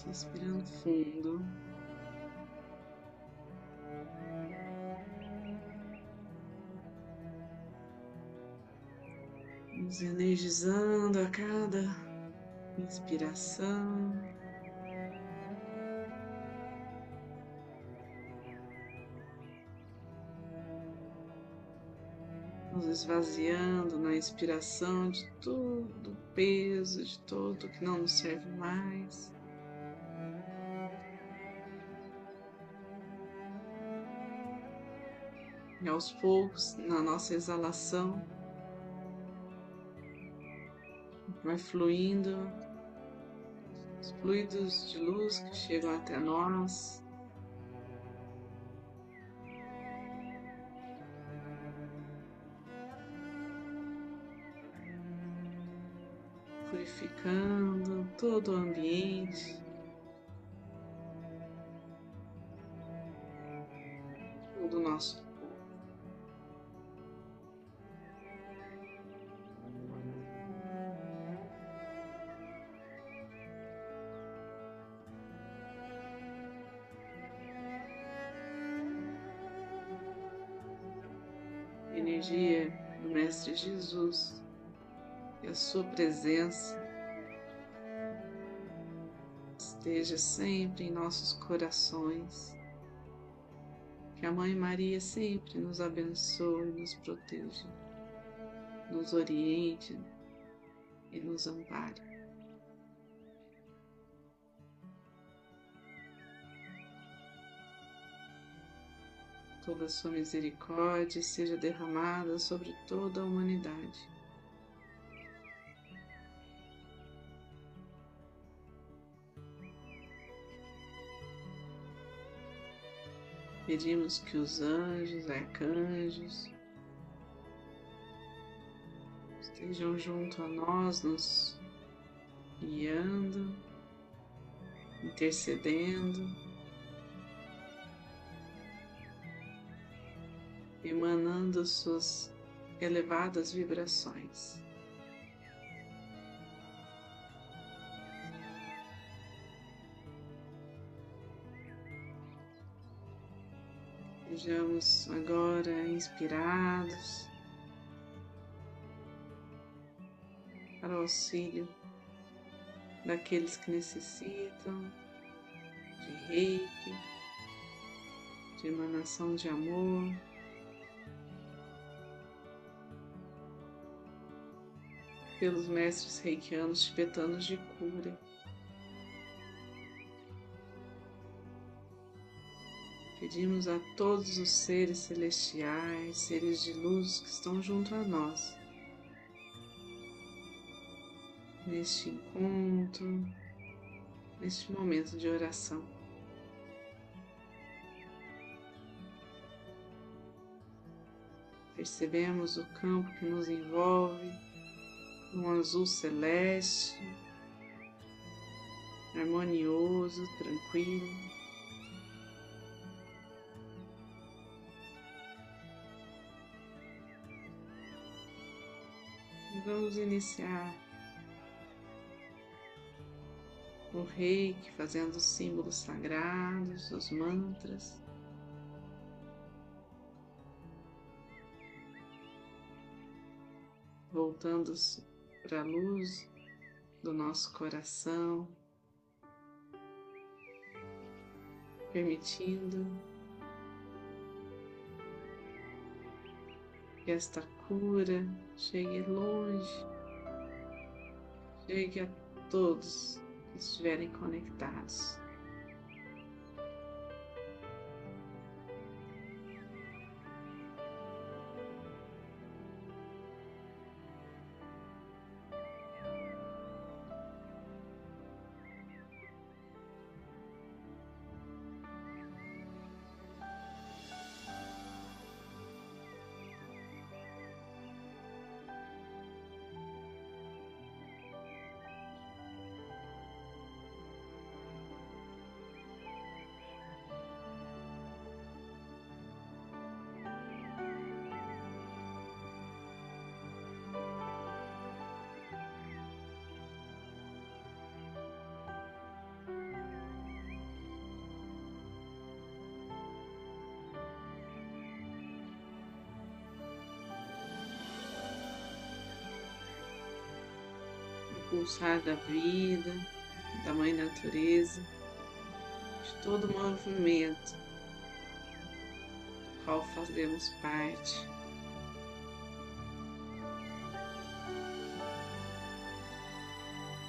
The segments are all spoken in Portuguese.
Isso, respirando fundo. Nos energizando a cada inspiração. Nos esvaziando na inspiração de todo o peso, de tudo que não nos serve mais. E aos poucos, na nossa exalação, vai fluindo os fluidos de luz que chegam até nós. Purificando todo o ambiente. Jesus e a sua presença esteja sempre em nossos corações. Que a Mãe Maria sempre nos abençoe, nos proteja, nos oriente e nos ampare. Toda a sua misericórdia seja derramada sobre toda a humanidade. Pedimos que os anjos, arcanjos, estejam junto a nós, nos guiando, intercedendo. Emanando suas elevadas vibrações. Sejamos agora inspirados para o auxílio daqueles que necessitam de reiki, de emanação de amor. Pelos mestres reikianos tibetanos de cura. Pedimos a todos os seres celestiais, seres de luz que estão junto a nós, neste encontro, neste momento de oração. Percebemos o campo que nos envolve um azul celeste, harmonioso, tranquilo. Vamos iniciar o reiki fazendo os símbolos sagrados, os mantras. Voltando-se para a luz do nosso coração, permitindo que esta cura chegue longe, chegue a todos que estiverem conectados. Pulsar da vida, da Mãe Natureza, de todo o movimento do qual fazemos parte.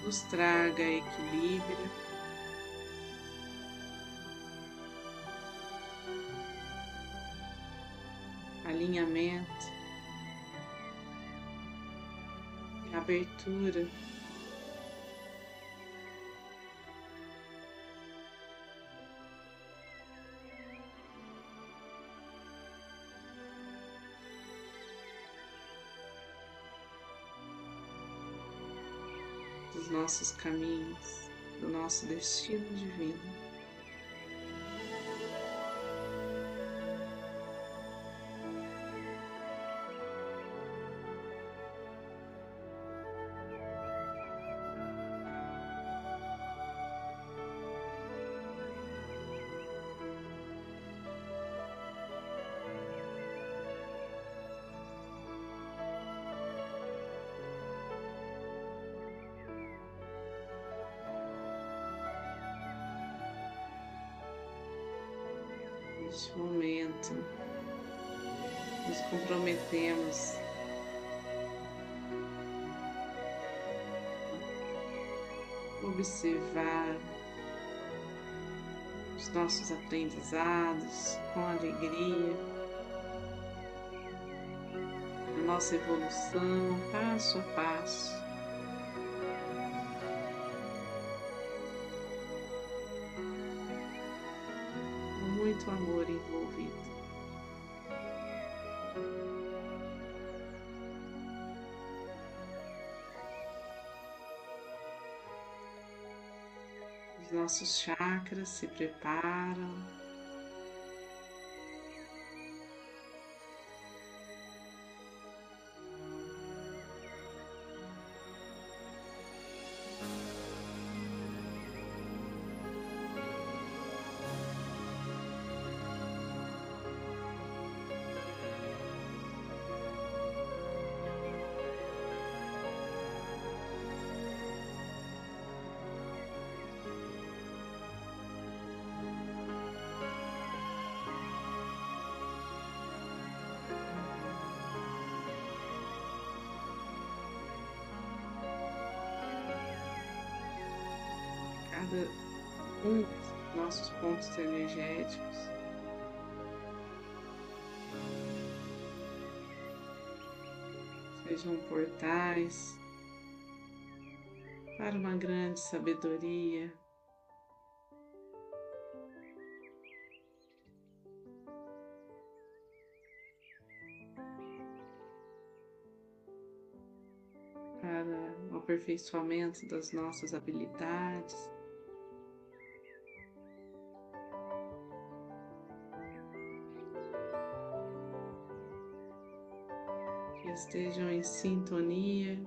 Nos traga equilíbrio. Alinhamento. abertura. Nossos caminhos, do nosso destino divino. Neste momento, nos comprometemos. Observar os nossos aprendizados com alegria, a nossa evolução passo a passo. Muito amor envolvido. Os nossos chakras se preparam. Cada um dos nossos pontos energéticos. Sejam portais para uma grande sabedoria. Para o aperfeiçoamento das nossas habilidades. Estejam em sintonia.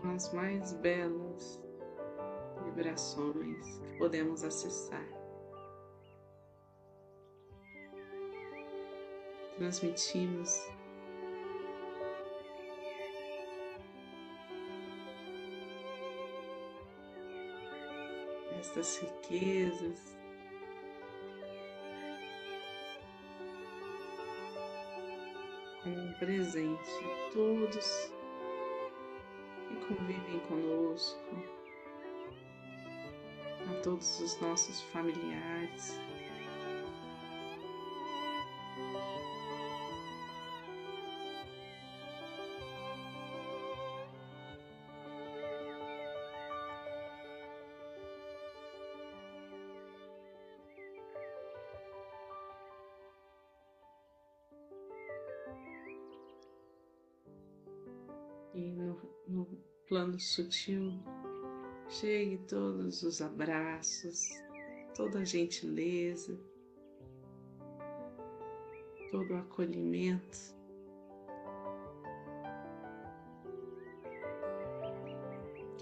com As mais belas vibrações que podemos acessar. Transmitimos estas riquezas. Como um presente a todos que convivem conosco, a todos os nossos familiares. No, no plano sutil chegue todos os abraços, toda a gentileza, todo o acolhimento.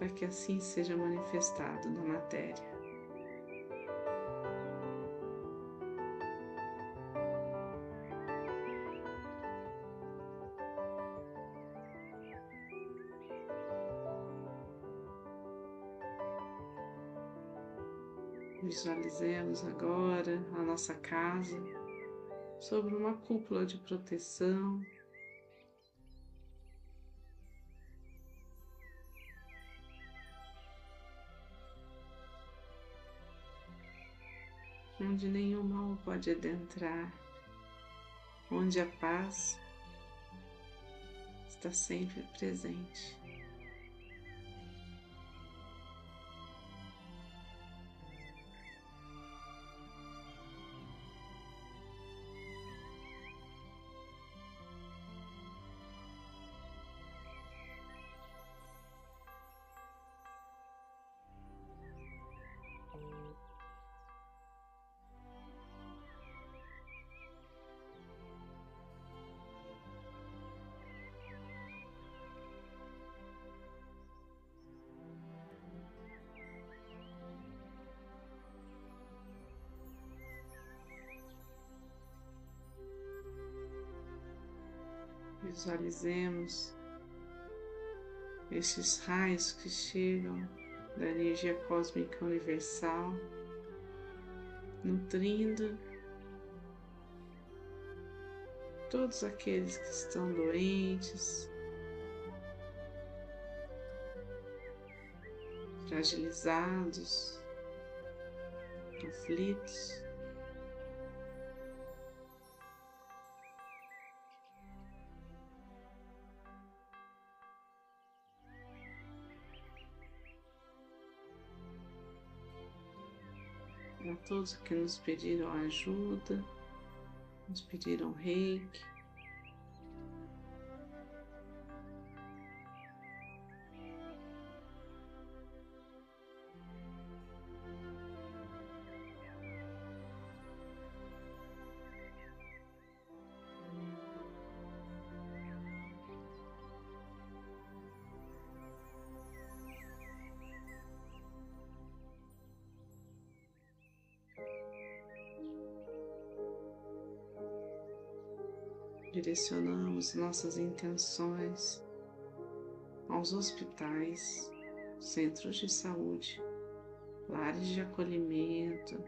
para que assim seja manifestado na matéria. Visualizemos agora a nossa casa sobre uma cúpula de proteção. Onde nenhum mal pode adentrar, onde a paz está sempre presente. Visualizemos estes raios que chegam da energia cósmica universal, nutrindo todos aqueles que estão doentes, fragilizados, aflitos. A todos que nos pediram ajuda, nos pediram reiki. Direcionamos nossas intenções aos hospitais, centros de saúde, lares de acolhimento,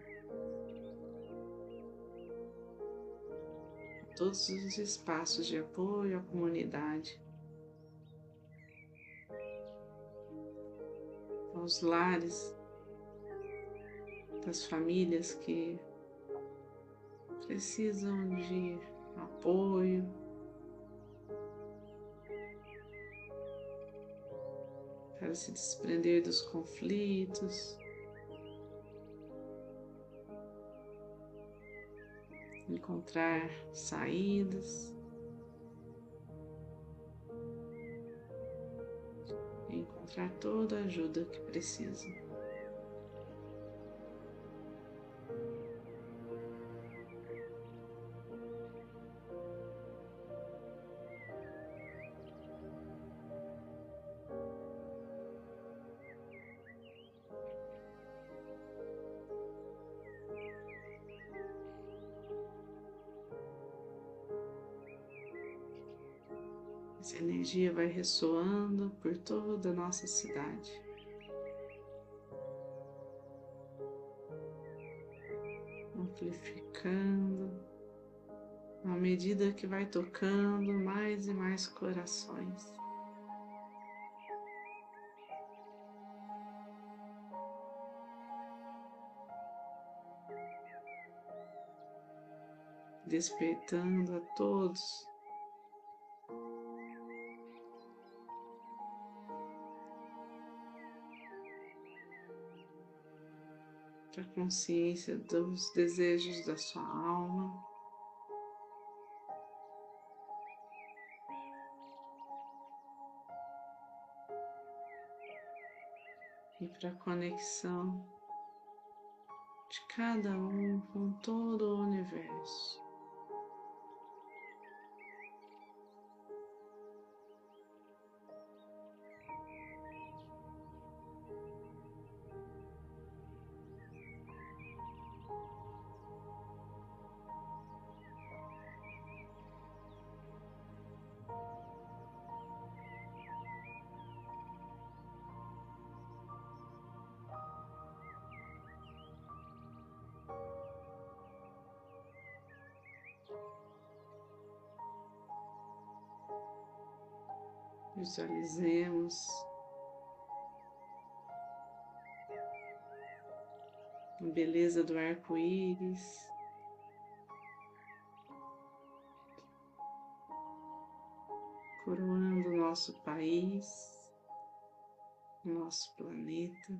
todos os espaços de apoio à comunidade, aos lares das famílias que precisam de apoio. Para se desprender dos conflitos, encontrar saídas, encontrar toda a ajuda que precisam. Energia vai ressoando por toda a nossa cidade. Amplificando à medida que vai tocando mais e mais corações. Despertando a todos para a consciência dos desejos da sua alma. E para a conexão de cada um com todo o universo. Visualizemos a beleza do arco-íris. Coroando nosso país, nosso planeta.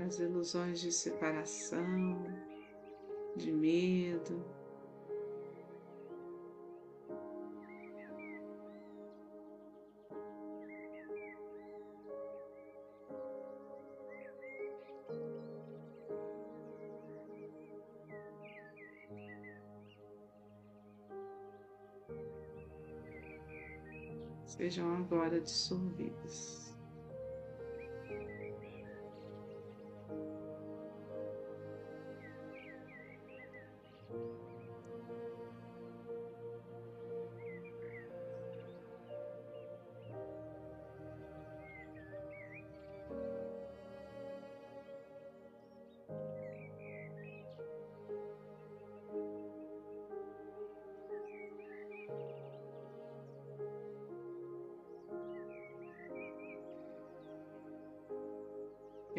As ilusões de separação, de medo, sejam agora dissolvidas.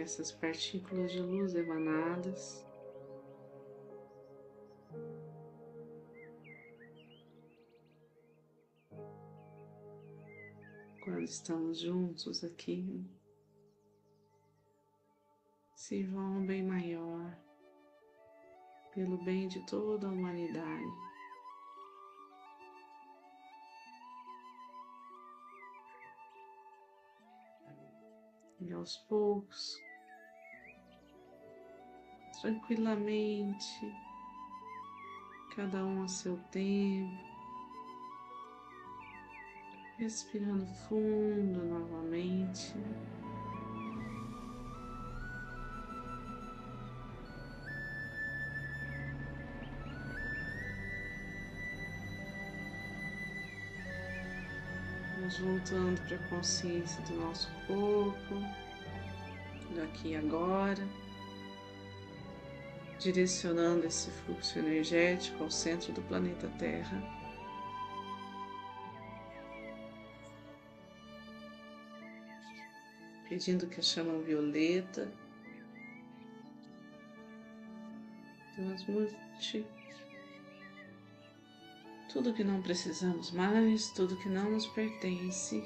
Essas partículas de luz emanadas quando estamos juntos aqui sirvam um bem maior, pelo bem de toda a humanidade. Aos poucos, tranquilamente, cada um a seu tempo, respirando fundo novamente. Vamos voltando para a consciência do nosso corpo, daqui e agora direcionando esse fluxo energético ao centro do planeta Terra. Pedindo que a chama violeta transmute tudo que não precisamos mais, tudo que não nos pertence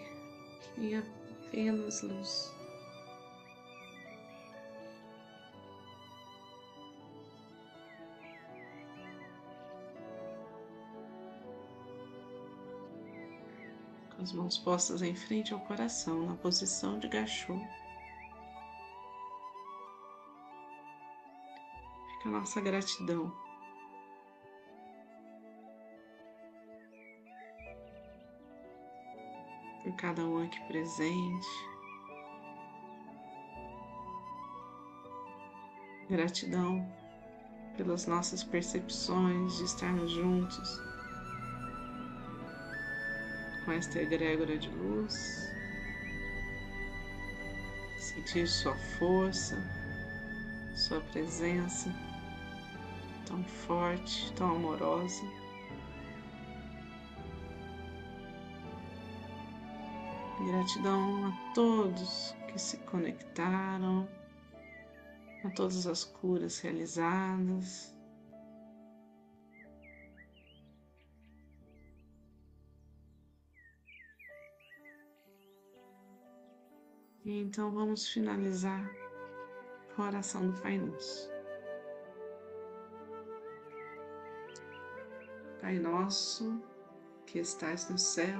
em apenas luz. as mãos postas em frente ao coração, na posição de gachô. Fica a nossa gratidão. Por cada um aqui presente. Gratidão pelas nossas percepções de estarmos juntos com esta egrégora de luz, sentir sua força, sua presença tão forte, tão amorosa. Gratidão a todos que se conectaram, a todas as curas realizadas. E então vamos finalizar com a oração do Pai Nosso. Pai nosso, que estais no céu,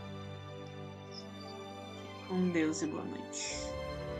Com Deus e boa noite.